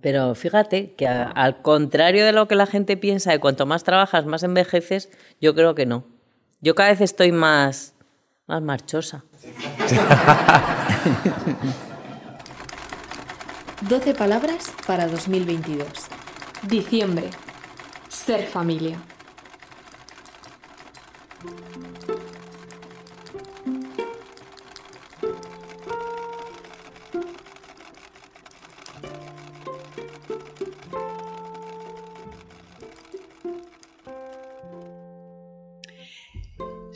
Pero fíjate que al contrario de lo que la gente piensa, de cuanto más trabajas, más envejeces, yo creo que no. Yo cada vez estoy más, más marchosa. 12 palabras para 2022. Diciembre. Ser familia.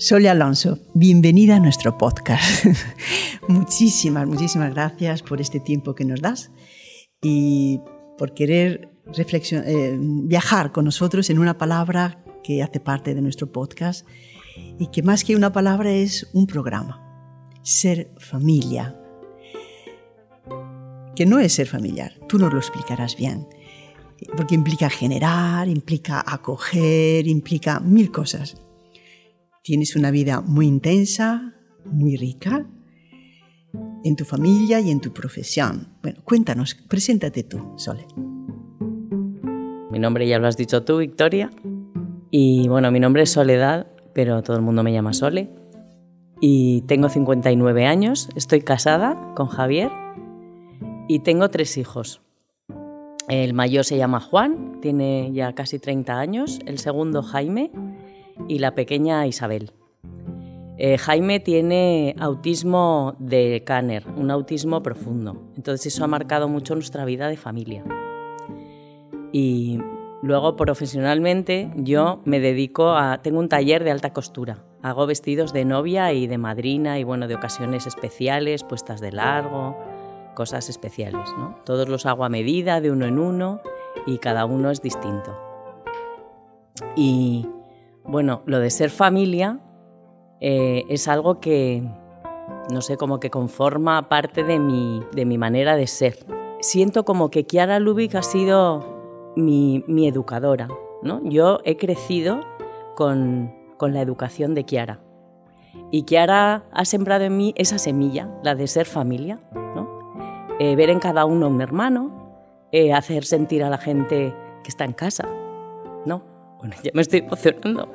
Sole Alonso, bienvenida a nuestro podcast. muchísimas, muchísimas gracias por este tiempo que nos das y por querer eh, viajar con nosotros en una palabra que hace parte de nuestro podcast y que más que una palabra es un programa, ser familia. Que no es ser familiar, tú nos lo explicarás bien, porque implica generar, implica acoger, implica mil cosas. Tienes una vida muy intensa, muy rica, en tu familia y en tu profesión. Bueno, cuéntanos, preséntate tú, Sole. Mi nombre ya lo has dicho tú, Victoria. Y bueno, mi nombre es Soledad, pero todo el mundo me llama Sole. Y tengo 59 años, estoy casada con Javier y tengo tres hijos. El mayor se llama Juan, tiene ya casi 30 años, el segundo Jaime y la pequeña Isabel. Eh, Jaime tiene autismo de Kanner, un autismo profundo. Entonces eso ha marcado mucho nuestra vida de familia. Y luego profesionalmente yo me dedico a... Tengo un taller de alta costura. Hago vestidos de novia y de madrina y bueno, de ocasiones especiales, puestas de largo, cosas especiales. ¿no? Todos los hago a medida, de uno en uno y cada uno es distinto. Y bueno, lo de ser familia eh, es algo que, no sé, como que conforma parte de mi, de mi manera de ser. Siento como que Kiara Lubick ha sido mi, mi educadora. ¿no? Yo he crecido con, con la educación de Kiara. Y Kiara ha sembrado en mí esa semilla, la de ser familia. ¿no? Eh, ver en cada uno un hermano, eh, hacer sentir a la gente que está en casa. ¿no? Bueno, ya me estoy emocionando.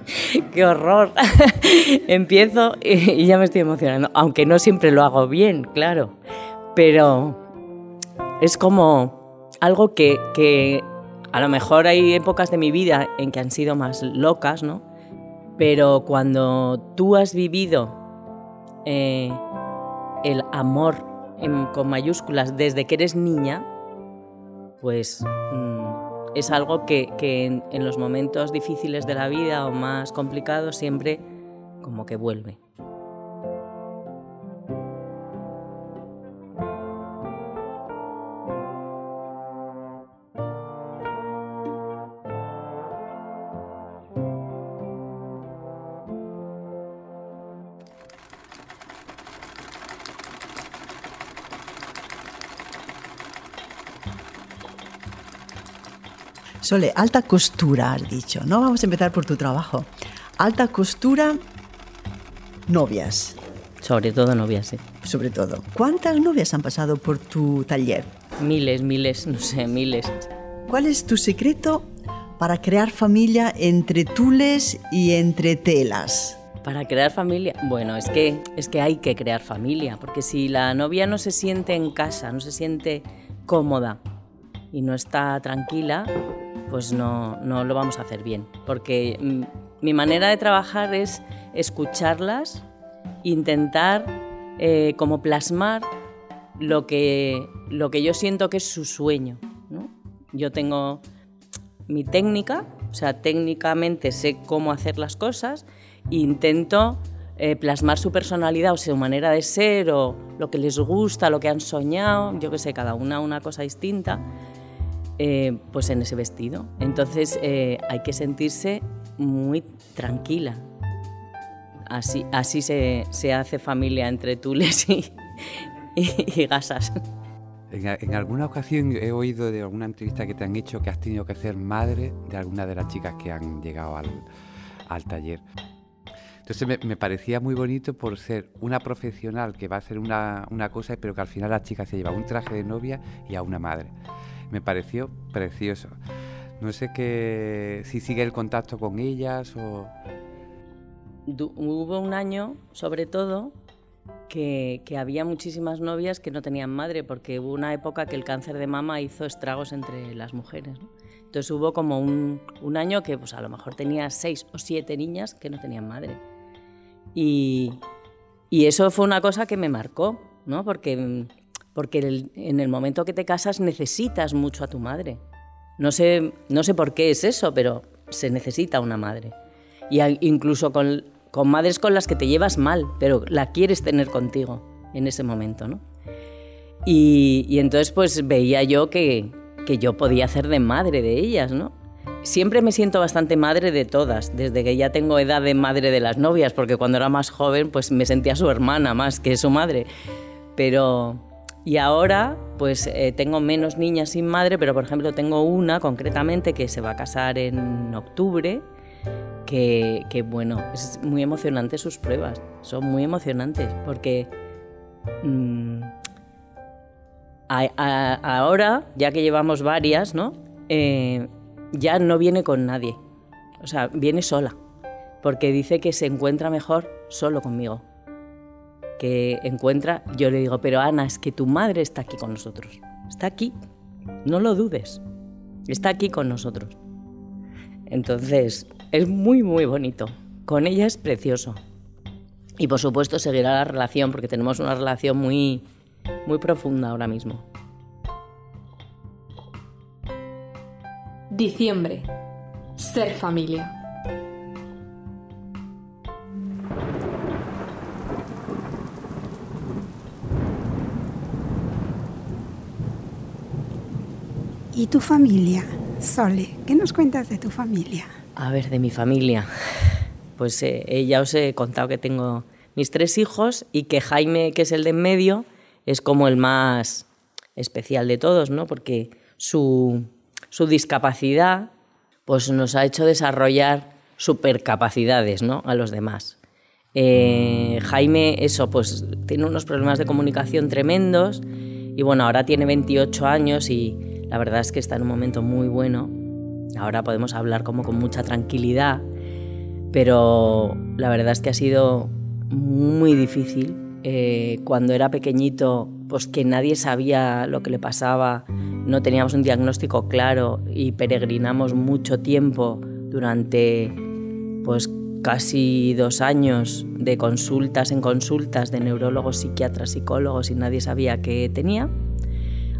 ¡Qué horror! Empiezo y ya me estoy emocionando, aunque no siempre lo hago bien, claro, pero es como algo que, que a lo mejor hay épocas de mi vida en que han sido más locas, ¿no? Pero cuando tú has vivido eh, el amor con mayúsculas desde que eres niña, pues es algo que, en, los momentos difíciles de la vida o más complicados siempre como que vuelve. Sole, alta costura, has dicho, ¿no? Vamos a empezar por tu trabajo. Alta costura, novias. Sobre todo novias, sí. Sobre todo. ¿Cuántas novias han pasado por tu taller? Miles, miles, no sé, miles. ¿Cuál es tu secreto para crear familia entre tules y entre telas? Para crear familia, bueno, es que, es que hay que crear familia, porque si la novia no se siente en casa, no se siente cómoda y no está tranquila, pues no, no lo vamos a hacer bien. Porque mm, mi manera de trabajar es escucharlas, intentar eh, como plasmar lo que, lo que yo siento que es su sueño. Yo tengo mi técnica, o sea, técnicamente sé cómo hacer las cosas e intento eh, plasmar su personalidad o su manera de ser o lo que les gusta, lo que han soñado, yo que sé, cada una una cosa distinta eh, pues en ese vestido. Entonces eh, hay que sentirse muy tranquila. Así, así se, hace familia entre tules y, y, gasas. En, alguna ocasión he oído de alguna entrevista que te han hecho que has tenido que ser madre de alguna de las chicas que han llegado al, taller. Entonces me, parecía muy bonito por ser una profesional que va a hacer una, una cosa, pero que al final la chica se lleva un traje de novia y a una madre. Me pareció precioso. No sé qué, si sigue el contacto con ellas o... Hubo un año, sobre todo, que, había muchísimas novias que no tenían madre, porque hubo una época que el cáncer de mama hizo estragos entre las mujeres. Entonces hubo como un, año que pues, a lo mejor tenía seis o siete niñas que no tenían madre. Y, eso fue una cosa que me marcó, ¿no? porque, porque en el momento que te casas necesitas mucho a tu madre. No sé, no sé por qué es eso, pero se necesita una madre. Y incluso con con madres con las que te llevas mal, pero la quieres tener contigo en ese momento, ¿no? Y, entonces pues veía yo que, que, yo podía hacer de madre de ellas, ¿no? Siempre me siento bastante madre de todas, desde que ya tengo edad de madre de las novias, porque cuando era más joven pues me sentía su hermana más que su madre. Pero... Y ahora pues eh, tengo menos niñas sin madre, pero por ejemplo tengo una concretamente que se va a casar en octubre que, bueno, es muy emocionante sus pruebas, son muy emocionantes porque mm, ahora, ya que llevamos varias, ¿no? Eh, ya no viene con nadie, o sea, viene sola, porque dice que se encuentra mejor solo conmigo, que encuentra, yo le digo, pero Ana, es que tu madre está aquí con nosotros, está aquí, no lo dudes, está aquí con nosotros. Entonces, es muy, muy bonito. Con ella es precioso. Y por supuesto seguirá la relación, porque tenemos una relación muy, muy profunda ahora mismo. Diciembre. Ser familia. ¿Y tu familia? Sole, ¿qué nos cuentas de tu familia? A ver, de mi familia. Pues eh, ya os he contado que tengo mis tres hijos y que Jaime, que es el de en medio, es como el más especial de todos, ¿no? Porque su, su discapacidad pues nos ha hecho desarrollar supercapacidades ¿no? a los demás. Eh, Jaime, eso, pues tiene unos problemas de comunicación tremendos y bueno, ahora tiene 28 años y la verdad es que está en un momento muy bueno. Ahora podemos hablar como con mucha tranquilidad, pero la verdad es que ha sido muy difícil. Eh, cuando era pequeñito, pues que nadie sabía lo que le pasaba, no teníamos un diagnóstico claro y peregrinamos mucho tiempo durante pues casi dos años de consultas en consultas de neurólogos, psiquiatras, psicólogos y nadie sabía qué tenía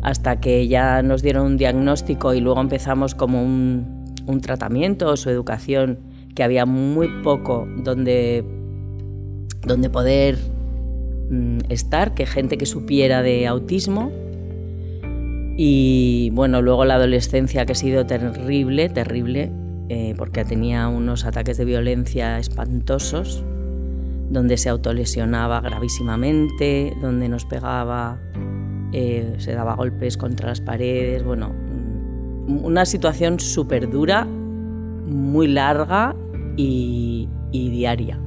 hasta que ya nos dieron un diagnóstico y luego empezamos como un, tratamiento o su educación, que había muy poco donde, donde poder mm, estar, que gente que supiera de autismo. Y bueno, luego la adolescencia que ha sido terrible, terrible, eh, porque tenía unos ataques de violencia espantosos, donde se autolesionaba gravísimamente, donde nos pegaba eh, se daba golpes contra las paredes, bueno, mm, una situación súper dura, muy larga y, diaria.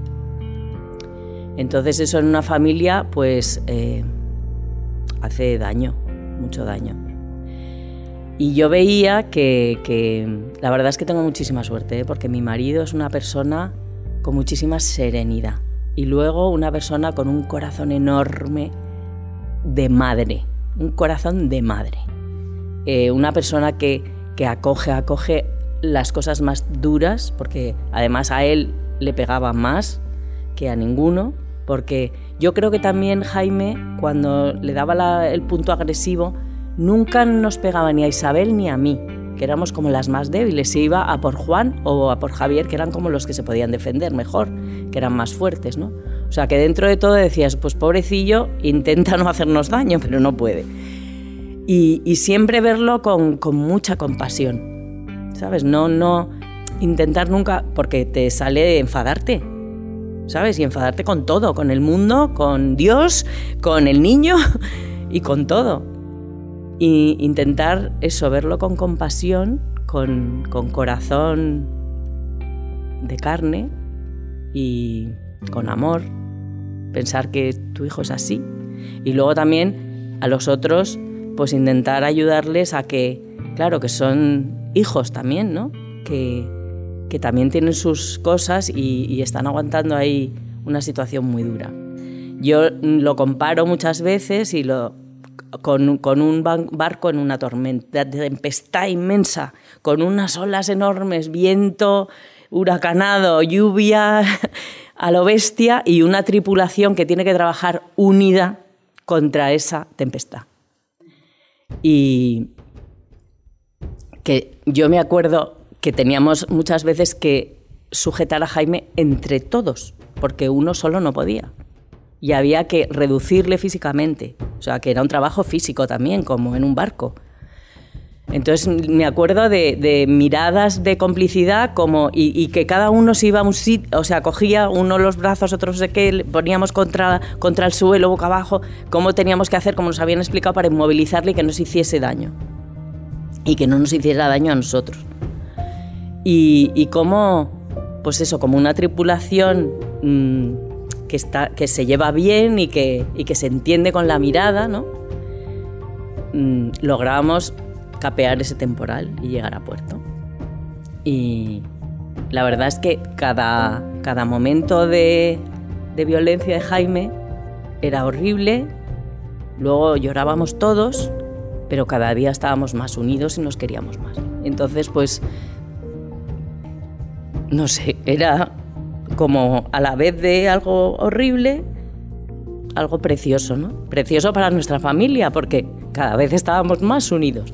Entonces eso en una familia pues eh, hace daño, mucho daño. Y yo veía que, la verdad es que tengo muchísima suerte, ¿eh? porque mi marido es una persona con muchísima serenidad y luego una persona con un corazón enorme de madre un corazón de madre. Eh, una persona que, que acoge, acoge las cosas más duras, porque además a él le pegaba más que a ninguno, porque yo creo que también Jaime, cuando le daba el punto agresivo, nunca nos pegaba ni a Isabel ni a mí, que éramos como las más débiles. Se iba a por Juan o a por Javier, que eran como los que se podían defender mejor, que eran más fuertes, ¿no? O sea, que dentro de todo decías, pues pobrecillo, intenta no hacernos daño, pero no puede. Y, siempre verlo con, mucha compasión, ¿sabes? No, no intentar nunca, porque te sale enfadarte, ¿sabes? Y enfadarte con todo, con el mundo, con Dios, con el niño y con todo. Y intentar eso, verlo con compasión, con corazón de carne y con amor pensar que tu hijo es así. Y luego también a los otros, pues intentar ayudarles a que claro, que son hijos también, ¿no? Que, que también tienen sus cosas y, y están aguantando ahí una situación muy dura. Yo lo comparo muchas veces y lo, con, con, un barco en una tormenta, tempestad inmensa, con unas olas enormes, viento huracanado, lluvia a lo bestia y una tripulación que tiene que trabajar unida contra esa tempestad. Y que yo me acuerdo que teníamos muchas veces que sujetar a Jaime entre todos, porque uno solo no podía. Y había que reducirle físicamente, o sea, que era un trabajo físico también, como en un barco. Entonces me acuerdo de, miradas de complicidad como y, que cada uno se iba a un sitio, o sea, cogía uno los brazos, otros de que poníamos contra, contra el suelo, boca abajo, cómo teníamos que hacer, como nos habían explicado, para inmovilizarle y que no se hiciese daño. Y que no nos hiciera daño a nosotros. Y, y cómo, pues eso, como una tripulación mm, que, está, que se lleva bien y que, y que se entiende con la mirada, ¿no? Mm, logramos capear ese temporal y llegar a puerto. Y la verdad es que cada, cada momento de, de violencia de Jaime era horrible, luego llorábamos todos, pero cada día estábamos más unidos y nos queríamos más. Entonces, pues, no sé, era como a la vez de algo horrible, algo precioso, ¿no? Precioso para nuestra familia, porque cada vez estábamos más unidos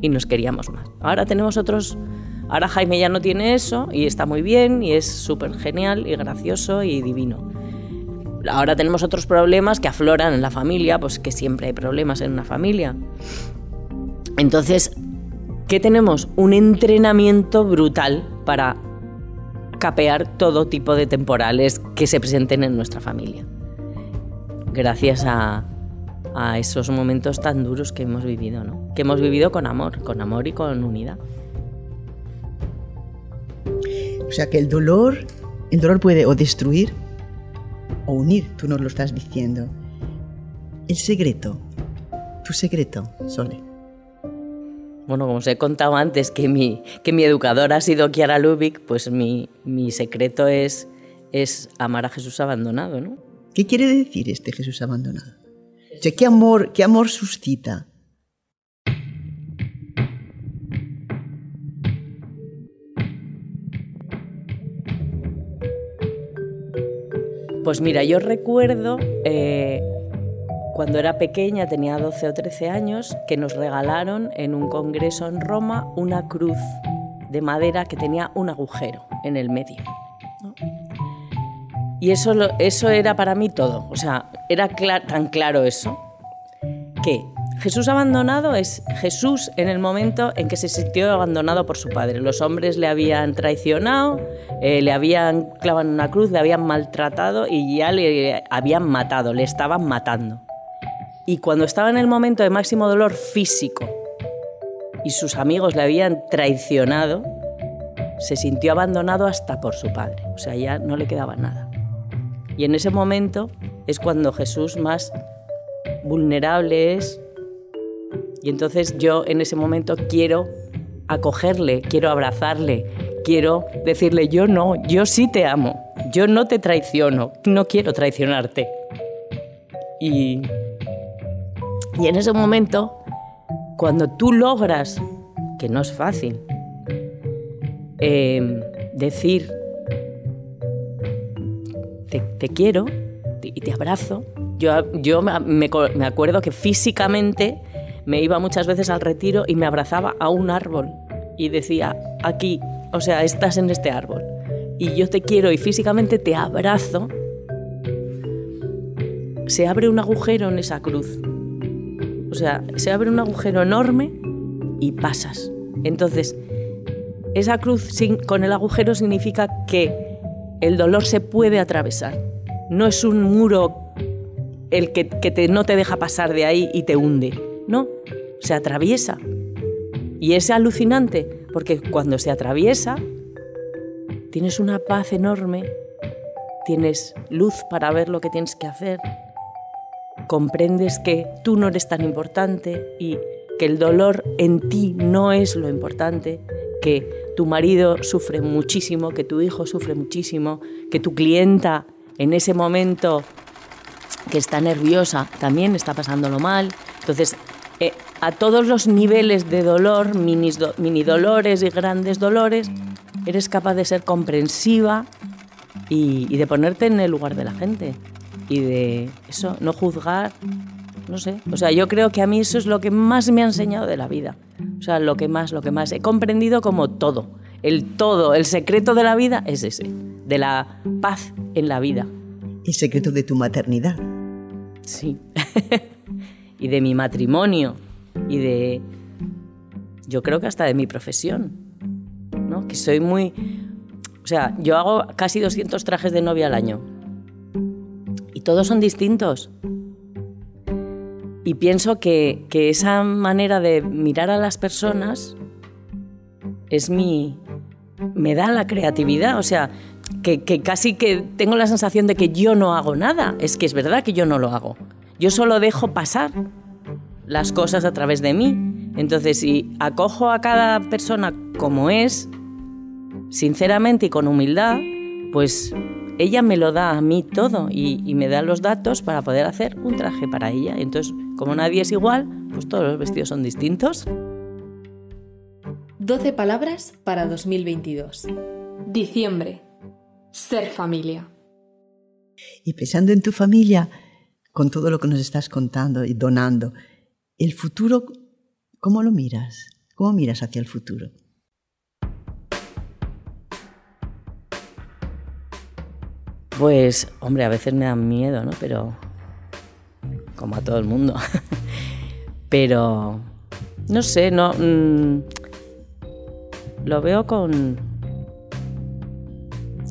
y nos queríamos más. Ahora tenemos otros... Ahora Jaime ya no tiene eso y está muy bien y es súper genial y gracioso y divino. Ahora tenemos otros problemas que afloran en la familia, pues que siempre hay problemas en una familia. Entonces, ¿qué tenemos? Un entrenamiento brutal para capear todo tipo de temporales que se presenten en nuestra familia. Gracias a, a esos momentos tan duros que hemos vivido, ¿no? Que hemos vivido con amor, con amor y con unidad. O sea que el dolor, el dolor puede o destruir o unir, tú nos lo estás diciendo. El secreto, tu secreto, Sole. Bueno, como os he contado antes que mi, que mi educadora ha sido Kiara Lubick, pues mi, mi secreto es, es amar a Jesús abandonado, ¿no? ¿Qué quiere decir este Jesús abandonado? ¿qué amor, qué amor suscita? Pues mira, yo recuerdo eh, cuando era pequeña, tenía 12 o 13 años, que nos regalaron en un congreso en Roma una cruz de madera que tenía un agujero en el medio. Y eso, eso era para mí todo. O sea, era tan claro eso que Jesús abandonado es Jesús en el momento en que se sintió abandonado por su padre. Los hombres le habían traicionado, eh, le habían clavado en una cruz, le habían maltratado y ya le habían matado, le estaban matando. Y cuando estaba en el momento de máximo dolor físico y sus amigos le habían traicionado, se sintió abandonado hasta por su padre. O sea, ya no le quedaba nada. Y en ese momento es cuando Jesús más vulnerable es. Y entonces yo en ese momento quiero acogerle, quiero abrazarle, quiero decirle, yo no, yo sí te amo, yo no te traiciono, no quiero traicionarte. Y, y en ese momento, cuando tú logras, que no es fácil, eh, decir, te, quiero y te abrazo. Yo, yo me, me acuerdo que físicamente me iba muchas veces al retiro y me abrazaba a un árbol y decía, aquí, o sea, estás en este árbol y yo te quiero y físicamente te abrazo, se abre un agujero en esa cruz. O sea, se abre un agujero enorme y pasas. Entonces, esa cruz sin, con el agujero significa que el dolor se puede atravesar. No es un muro el que, no te deja pasar de ahí y te hunde. No, se atraviesa. Y es alucinante, porque cuando se atraviesa, tienes una paz enorme, tienes luz para ver lo que tienes que hacer, comprendes que tú no eres tan importante y que el dolor en ti no es lo importante, que tu marido sufre muchísimo, que tu hijo sufre muchísimo, que tu clienta en ese momento que está nerviosa también está pasándolo mal. Entonces, eh, a todos los niveles de dolor, mini, mini dolores y grandes dolores, eres capaz de ser comprensiva y, de ponerte en el lugar de la gente. Y de eso, no juzgar, no sé. O sea, yo creo que a mí eso es lo que más me ha enseñado de la vida. O sea, lo que más, lo que más. He comprendido como todo. El todo, el secreto de la vida es ese, de la paz en la vida. El secreto de tu maternidad. Sí. y de mi matrimonio. Y de. Yo creo que hasta de mi profesión. ¿no? Que soy muy. O sea, yo hago casi 200 trajes de novia al año. Y todos son distintos. Y pienso que, que esa manera de mirar a las personas es mi. me da la creatividad. O sea, que, que, casi que tengo la sensación de que yo no hago nada. Es que es verdad que yo no lo hago. Yo solo dejo pasar las cosas a través de mí. Entonces, si acojo a cada persona como es, sinceramente y con humildad, pues ella me lo da a mí todo y, me da los datos para poder hacer un traje para ella. Entonces, como nadie es igual, pues todos los vestidos son distintos. 12 palabras para 2022. Diciembre. Ser familia. Y pensando en tu familia, con todo lo que nos estás contando y donando, el futuro, ¿cómo lo miras? ¿Cómo miras hacia el futuro? Pues, hombre, a veces me da miedo, ¿no? Pero, como a todo el mundo. Pero, no sé, no... Mm, lo veo con,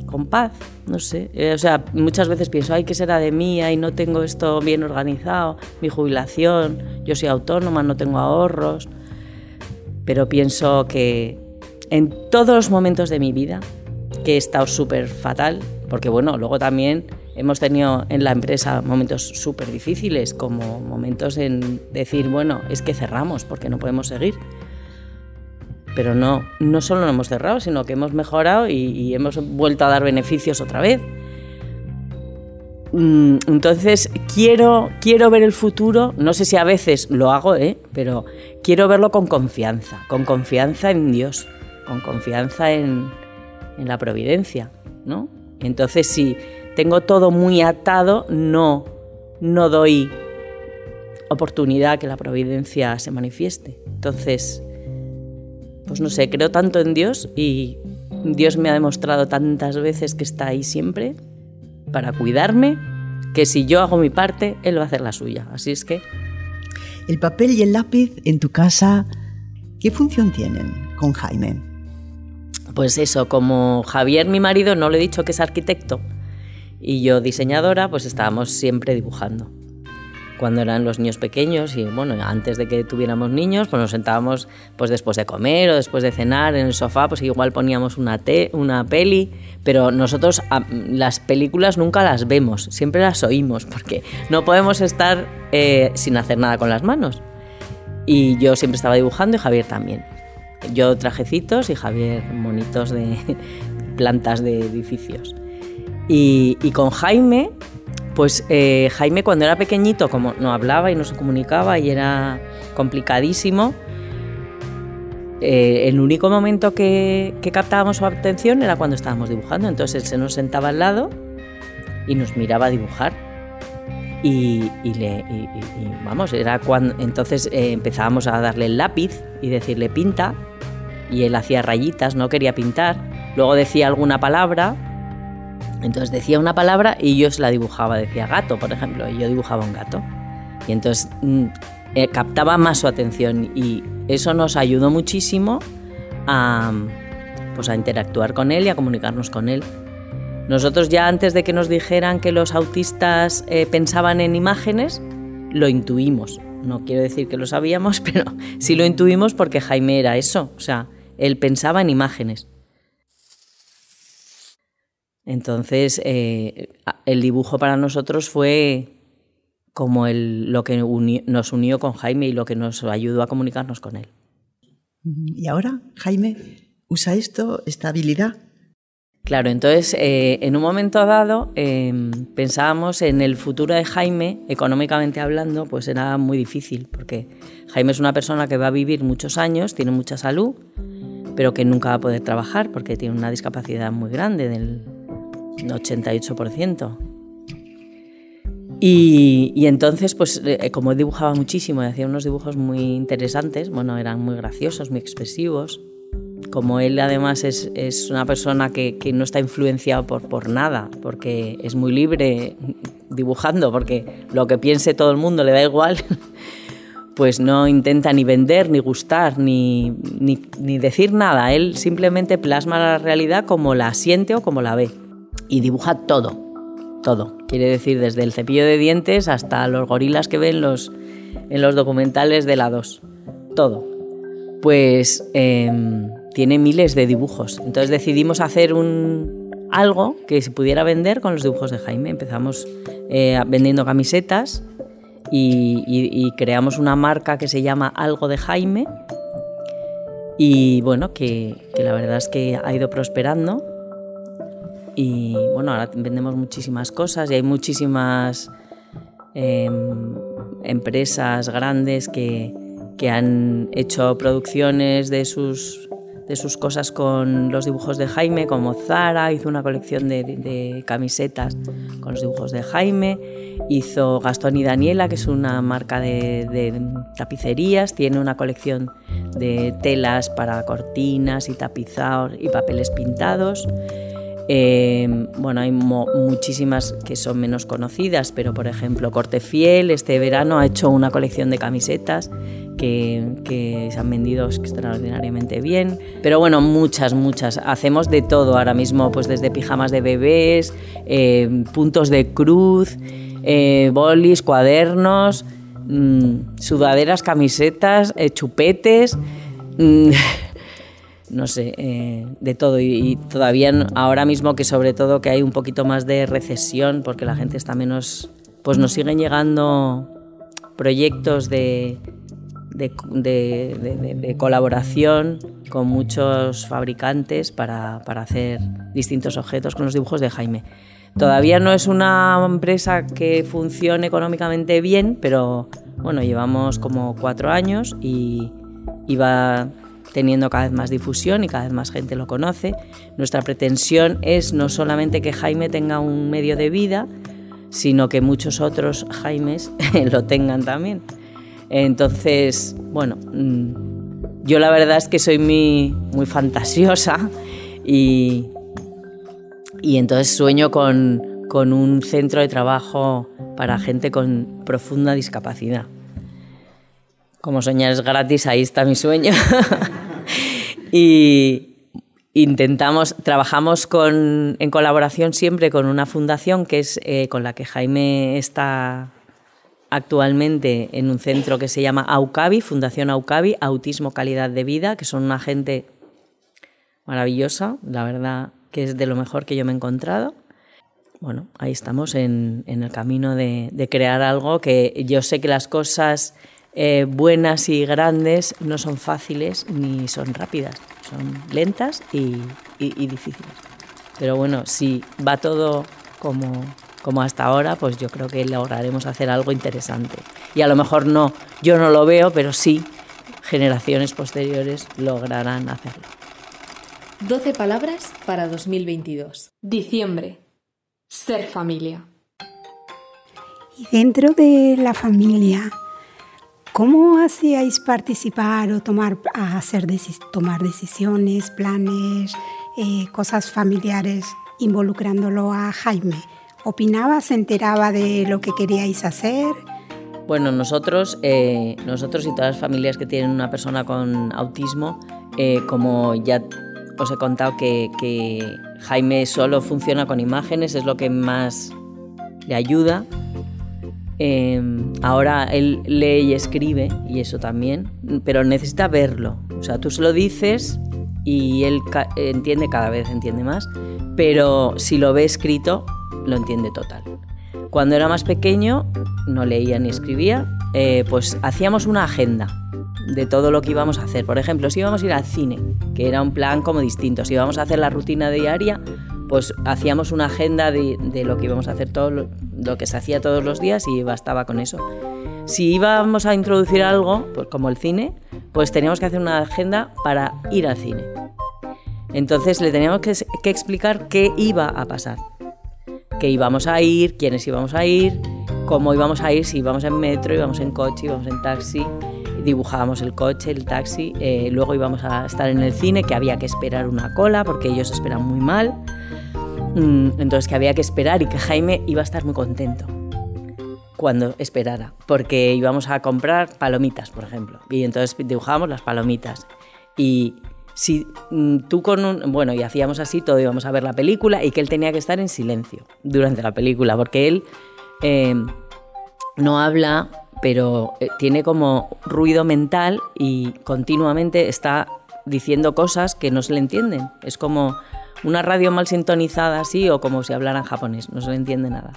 con paz, no sé. Eh, o sea, muchas veces pienso, ay, ¿qué será de mí? Ay, no tengo esto bien organizado, mi jubilación, yo soy autónoma, no tengo ahorros. Pero pienso que en todos los momentos de mi vida, que he estado súper fatal, porque bueno, luego también hemos tenido en la empresa momentos súper difíciles, como momentos en decir, bueno, es que cerramos porque no podemos seguir. Pero no, no solo no hemos cerrado, sino que hemos mejorado y, hemos vuelto a dar beneficios otra vez. Mm, entonces quiero, quiero ver el futuro, no sé si a veces lo hago, ¿eh? pero quiero verlo con confianza, con confianza en Dios, con confianza en, en la providencia, ¿no? Entonces, si tengo todo muy atado, no, no doy oportunidad a que la providencia se manifieste. Entonces, pues no sé, creo tanto en Dios y Dios me ha demostrado tantas veces que está ahí siempre para cuidarme, que si yo hago mi parte, Él va a hacer la suya. Así es que... El papel y el lápiz en tu casa, ¿qué función tienen con Jaime? Pues eso, como Javier, mi marido, no le he dicho que es arquitecto y yo diseñadora, pues estábamos siempre dibujando. Cuando eran los niños pequeños y bueno, antes de que tuviéramos niños, pues nos sentábamos pues después de comer o después de cenar en el sofá, pues igual poníamos una, una peli, pero nosotros las películas nunca las vemos, siempre las oímos, porque no podemos estar eh, sin hacer nada con las manos. Y yo siempre estaba dibujando y Javier también. Yo trajecitos y Javier monitos de plantas de edificios. Y, con Jaime, pues eh, Jaime cuando era pequeñito, como no hablaba y no se comunicaba y era complicadísimo, eh, el único momento que, captábamos su atención era cuando estábamos dibujando. Entonces él se nos sentaba al lado y nos miraba a dibujar. Y, le, vamos, era cuando entonces eh, empezábamos a darle el lápiz y decirle pinta y él hacía rayitas, no quería pintar. Luego decía alguna palabra, entonces decía una palabra y yo se la dibujaba, decía gato, por ejemplo, y yo dibujaba un gato. Y entonces mm, eh, captaba más su atención y eso nos ayudó muchísimo a, pues a interactuar con él y a comunicarnos con él. Nosotros ya antes de que nos dijeran que los autistas eh, pensaban en imágenes, lo intuimos. No quiero decir que lo sabíamos, pero sí lo intuimos porque Jaime era eso. O sea, él pensaba en imágenes. Entonces, eh, el dibujo para nosotros fue como el, lo que nos unió con Jaime y lo que nos ayudó a comunicarnos con él. ¿Y ahora, Jaime, usa esto, esta habilidad? Claro, entonces eh, en un momento dado em, pensábamos en el futuro de Jaime, económicamente hablando, pues era muy difícil, porque Jaime es una persona que va a vivir muchos años, tiene mucha salud, pero que nunca va a poder trabajar porque tiene una discapacidad muy grande, del 88%. Y, y, entonces, pues eh, como dibujaba muchísimo y hacía unos dibujos muy interesantes, bueno, eran muy graciosos, muy expresivos, como él además es, es una persona que, que, no está influenciado por, por nada, porque es muy libre dibujando, porque lo que piense todo el mundo le da igual, pues no intenta ni vender, ni gustar, ni, ni, ni decir nada. Él simplemente plasma la realidad como la siente o como la ve. Y dibuja todo, todo. Quiere decir desde el cepillo de dientes hasta los gorilas que ven los, en los documentales de la 2. Todo. Pues... Eh, tiene miles de dibujos. Entonces decidimos hacer un, algo que se pudiera vender con los dibujos de Jaime. Empezamos eh, vendiendo camisetas y, creamos una marca que se llama Algo de Jaime. Y bueno, que, la verdad es que ha ido prosperando. Y bueno, ahora vendemos muchísimas cosas y hay muchísimas em, empresas grandes que, que han hecho producciones de sus de sus cosas con los dibujos de Jaime, como Zara, hizo una colección de, camisetas con los dibujos de Jaime, hizo Gastón y Daniela, que es una marca de, tapicerías, tiene una colección de telas para cortinas y tapizados y papeles pintados. Eh, bueno, hay muchísimas que son menos conocidas, pero por ejemplo Corte Fiel este verano ha hecho una colección de camisetas que, se han vendido extraordinariamente bien. Pero bueno, muchas, muchas. Hacemos de todo ahora mismo, pues desde pijamas de bebés, eh, puntos de cruz, eh, bolis, cuadernos, mm, sudaderas, camisetas, eh, chupetes. Mm, no sé, de todo. Y, todavía ahora mismo que sobre todo que hay un poquito más de recesión porque la gente está menos, pues nos siguen llegando proyectos de, de, colaboración con muchos fabricantes para, hacer distintos objetos con los dibujos de Jaime. Todavía no es una empresa que funcione económicamente bien, pero bueno, llevamos como cuatro años y, y va teniendo cada vez más difusión y cada vez más gente lo conoce. Nuestra pretensión es no solamente que Jaime tenga un medio de vida, sino que muchos otros Jaimes lo tengan también. Entonces, bueno, mm, yo la verdad es que soy muy, muy fantasiosa y, y entonces sueño con, un centro de trabajo para gente con profunda discapacidad. Como soñar es gratis, ahí está mi sueño. y intentamos, trabajamos en colaboración siempre con una fundación que es eh, con la que Jaime está actualmente en un centro que se llama AUCAVI, Fundación AUCAVI, Autismo Calidad de Vida, que son una gente maravillosa, la verdad que es de lo mejor que yo me he encontrado. Bueno, ahí estamos en, el camino de, crear algo que yo sé que las cosas eh, buenas y grandes no son fáciles ni son rápidas, son lentas y difíciles. Pero bueno, si va todo como como hasta ahora, pues yo creo que lograremos hacer algo interesante. Y a lo mejor no, yo no lo veo, pero sí, generaciones posteriores lograrán hacerlo. 12 palabras para 2022. Diciembre. Ser familia. Y dentro de la familia, ¿cómo hacíais participar o tomar, hacer, tomar decisiones, planes, eh, cosas familiares involucrándolo a Jaime? opinaba, se enteraba de lo que queríais hacer. Bueno, nosotros, eh, nosotros y todas las familias que tienen una persona con autismo, eh, como ya os he contado que, Jaime solo funciona con imágenes, es lo que más le ayuda. Em, ahora él lee y escribe, y eso también, pero necesita verlo. O sea, tú se lo dices y él entiende cada vez, entiende más, pero si lo ve escrito, lo entiende total. Cuando era más pequeño, no leía ni escribía, eh, pues hacíamos una agenda de todo lo que íbamos a hacer. Por ejemplo, si íbamos a ir al cine, que era un plan como distinto, si íbamos a hacer la rutina diaria, pues hacíamos una agenda de, lo que íbamos a hacer todo lo, lo, que se hacía todos los días y bastaba con eso. Si íbamos a introducir algo, pues como el cine, pues teníamos que hacer una agenda para ir al cine. Entonces le teníamos que, explicar qué iba a pasar, qué íbamos a ir, quiénes íbamos a ir, cómo íbamos a ir, si íbamos en metro, íbamos en coche, íbamos en taxi, dibujábamos el coche, el taxi, eh, luego íbamos a estar en el cine, que había que esperar una cola, porque ellos esperan muy mal, entonces que había que esperar y que Jaime iba a estar muy contento cuando esperara, porque íbamos a comprar palomitas, por ejemplo, y entonces dibujábamos las palomitas. Y si mm, tú con un... Bueno, y hacíamos así, todo íbamos a ver la película y que él tenía que estar en silencio durante la película, porque él eh, no habla pero eh, tiene como ruido mental y continuamente está diciendo cosas que no se le entienden. Es como una radio mal sintonizada así o como si hablaran japonés, no se le entiende nada.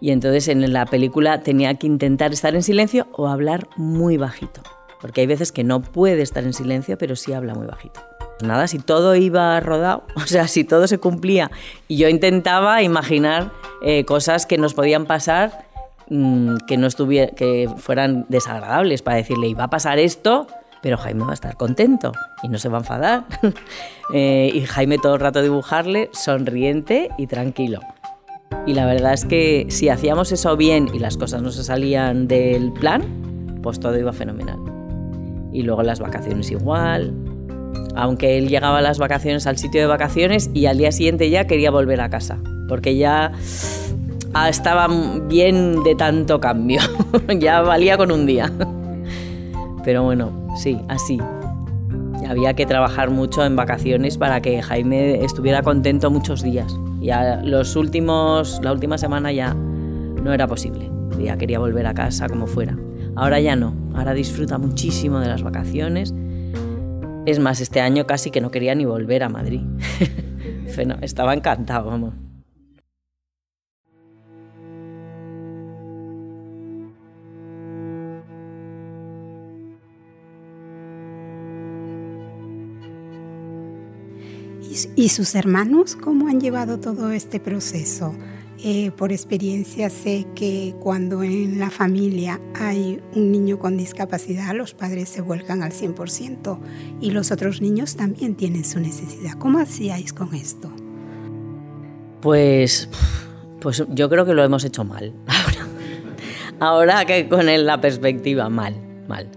Y entonces en la película tenía que intentar estar en silencio o hablar muy bajito, porque hay veces que no puede estar en silencio, pero sí habla muy bajito. Nada, si todo iba rodado, o sea, si todo se cumplía y yo intentaba imaginar eh, cosas que nos podían pasar mm, que no estuviera, que fueran desagradables para decirle iba a pasar esto, pero Jaime va a estar contento y no se va a enfadar. Eh, y Jaime todo el rato dibujarle sonriente y tranquilo. Y la verdad es que si hacíamos eso bien y las cosas no se salían del plan, pues todo iba fenomenal. Y luego las vacaciones igual, aunque él llegaba a las vacaciones al sitio de vacaciones y al día siguiente ya quería volver a casa, porque ya ah, estaba bien de tanto cambio, ya valía con un día. Pero bueno, sí, así. Había que trabajar mucho en vacaciones para que Jaime estuviera contento muchos días. Ya los últimos, la última semana ya no era posible. Ya quería volver a casa como fuera. Ahora ya no. Ahora disfruta muchísimo de las vacaciones es más, este año casi que no quería ni volver a Madrid. Estaba encantado, vamos. ¿Y sus hermanos cómo han llevado todo este proceso? Eh, por experiencia sé que cuando en la familia hay un niño con discapacidad, los padres se vuelcan al 100% y los otros niños también tienen su necesidad. ¿Cómo hacíais con esto? Pues, pues yo creo que lo hemos hecho mal. Ahora, que con la perspectiva, mal, mal.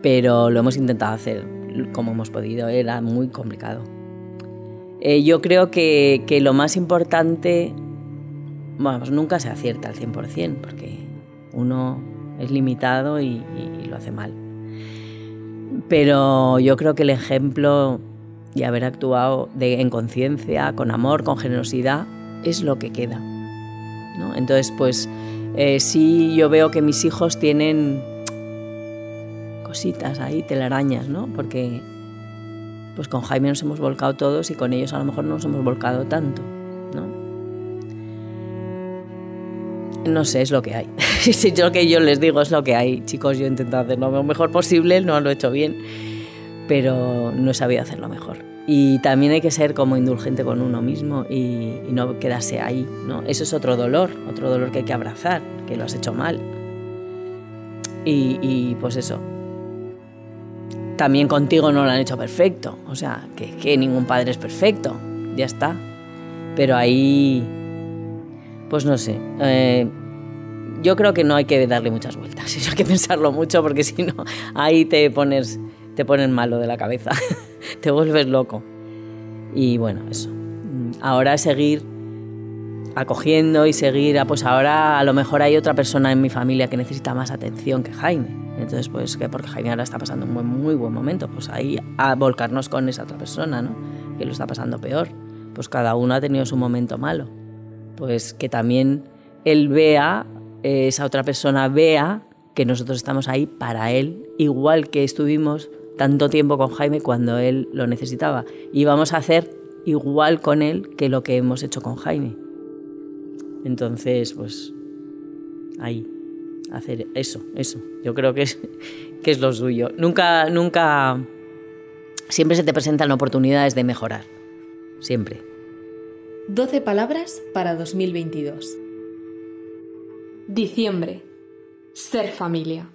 Pero lo hemos intentado hacer como hemos podido, era muy complicado. Eh, yo creo que lo más importante bueno, pues nunca se acierta al 100%, porque uno es limitado y, lo hace mal. Pero yo creo que el ejemplo y haber actuado en conciencia, con amor, con generosidad, es lo que queda. ¿no? Entonces, pues eh, sí yo veo que mis hijos tienen cositas ahí, telarañas, ¿no? Porque pues con Jaime nos hemos volcado todos y con ellos a lo mejor no nos hemos volcado tanto. No sé, es lo que hay. si yo que yo les digo es lo que hay. Chicos, yo he intentado hacerlo lo mejor posible, no lo he hecho bien, pero no he sabido hacerlo mejor. Y también hay que ser como indulgente con uno mismo y, no quedarse ahí. ¿no? Eso es otro dolor, otro dolor que hay que abrazar, que lo has hecho mal. Y, pues eso. También contigo no lo han hecho perfecto. O sea, que ningún padre es perfecto. Ya está. Pero ahí pues no sé. Eh, yo creo que no hay que darle muchas vueltas, hay que pensarlo mucho porque si no, ahí te pones, te pones malo de la cabeza, te vuelves loco. Y bueno, eso. Ahora seguir acogiendo y seguir, ah, pues ahora a lo mejor hay otra persona en mi familia que necesita más atención que Jaime. Entonces, pues que porque Jaime ahora está pasando un muy buen momento, pues ahí a volcarnos con esa otra persona, ¿no? Que lo está pasando peor. Pues cada uno ha tenido su momento malo pues que también él vea, esa otra persona vea que nosotros estamos ahí para él, igual que estuvimos tanto tiempo con Jaime cuando él lo necesitaba. Y vamos a hacer igual con él que lo que hemos hecho con Jaime. Entonces, pues ahí, hacer eso, eso. Yo creo que es, que es lo suyo. Nunca, nunca, siempre se te presentan oportunidades de mejorar. Siempre. 12 palabras para 2022. Diciembre. Ser familia.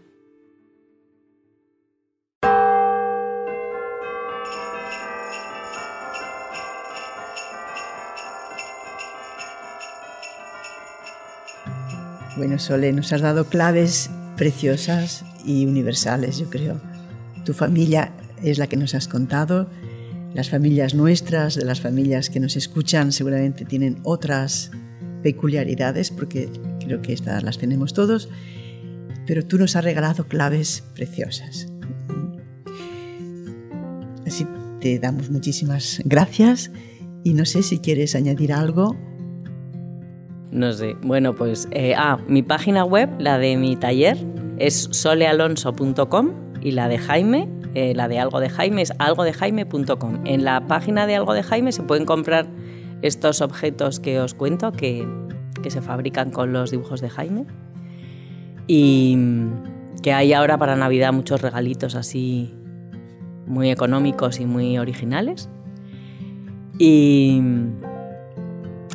Bueno, Sole, nos has dado claves preciosas y universales, yo creo. Tu familia es la que nos has contado. Las familias nuestras, de las familias que nos escuchan, seguramente tienen otras peculiaridades, porque creo que estas las tenemos todos, pero tú nos has regalado claves preciosas. Así te damos muchísimas gracias y no sé si quieres añadir algo no sé. Bueno, pues. Eh, ah, mi página web, la de mi taller, es solealonso.com y la de Jaime, eh, la de algo de Jaime, es algodejaime.com. En la página de algo de Jaime se pueden comprar estos objetos que os cuento que, que se fabrican con los dibujos de Jaime. Y que hay ahora para Navidad muchos regalitos así muy económicos y muy originales. Y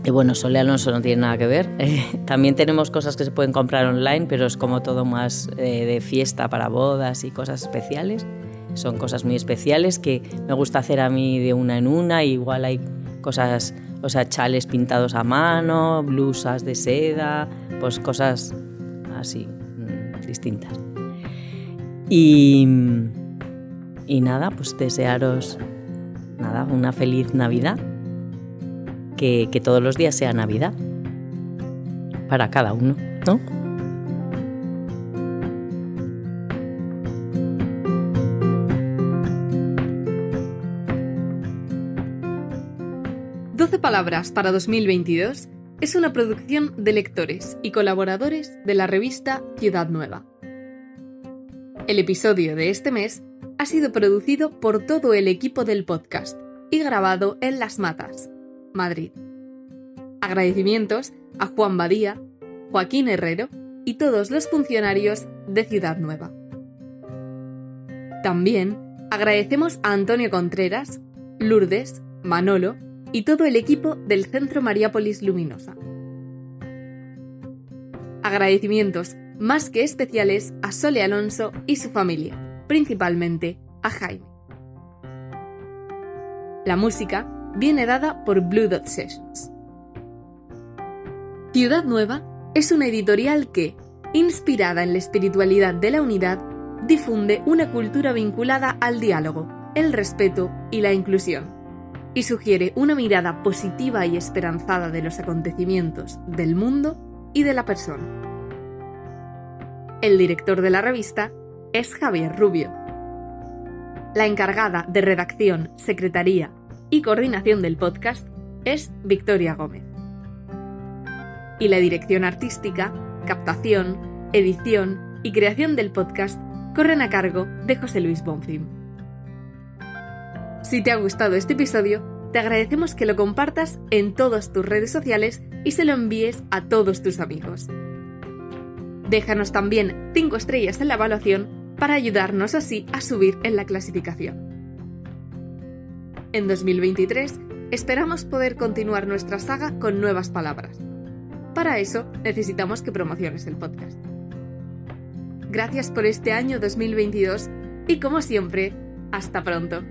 y bueno, Sole Alonso no tiene nada que ver. Eh, también tenemos cosas que se pueden comprar online, pero es como todo más eh, de fiesta para bodas y cosas especiales. Son cosas muy especiales que me gusta hacer a mí de una en una. Igual hay cosas, o sea, chales pintados a mano, blusas de seda, pues cosas así mm, distintas. Y, y nada, pues desearos nada, una feliz Navidad que, todos los días sea Navidad para cada uno, ¿no? Palabras para 2022 es una producción de lectores y colaboradores de la revista Ciudad Nueva. El episodio de este mes ha sido producido por todo el equipo del podcast y grabado en Las Matas, Madrid. Agradecimientos a Juan Badía, Joaquín Herrero y todos los funcionarios de Ciudad Nueva. También agradecemos a Antonio Contreras, Lourdes, Manolo y todo el equipo del Centro Mariápolis Luminosa. Agradecimientos más que especiales a Sole Alonso y su familia, principalmente a Jaime. La música viene dada por Blue Dot Sessions. Ciudad Nueva es una editorial que, inspirada en la espiritualidad de la unidad, difunde una cultura vinculada al diálogo, el respeto y la inclusión, y sugiere una mirada positiva y esperanzada de los acontecimientos, del mundo y de la persona. El director de la revista es Javier Rubio. La encargada de redacción, secretaría y coordinación del podcast es Victoria Gómez. Y la dirección artística, captación, edición y creación del podcast corren a cargo de José Luis Bonfim. Si te ha gustado este episodio, te agradecemos que lo compartas en todas tus redes sociales y se lo envíes a todos tus amigos. Déjanos también 5 estrellas en la evaluación para ayudarnos así a subir en la clasificación. En 2023 esperamos poder continuar nuestra saga con nuevas palabras. Para eso necesitamos que promociones el podcast. Gracias por este año 2022 y como siempre, hasta pronto.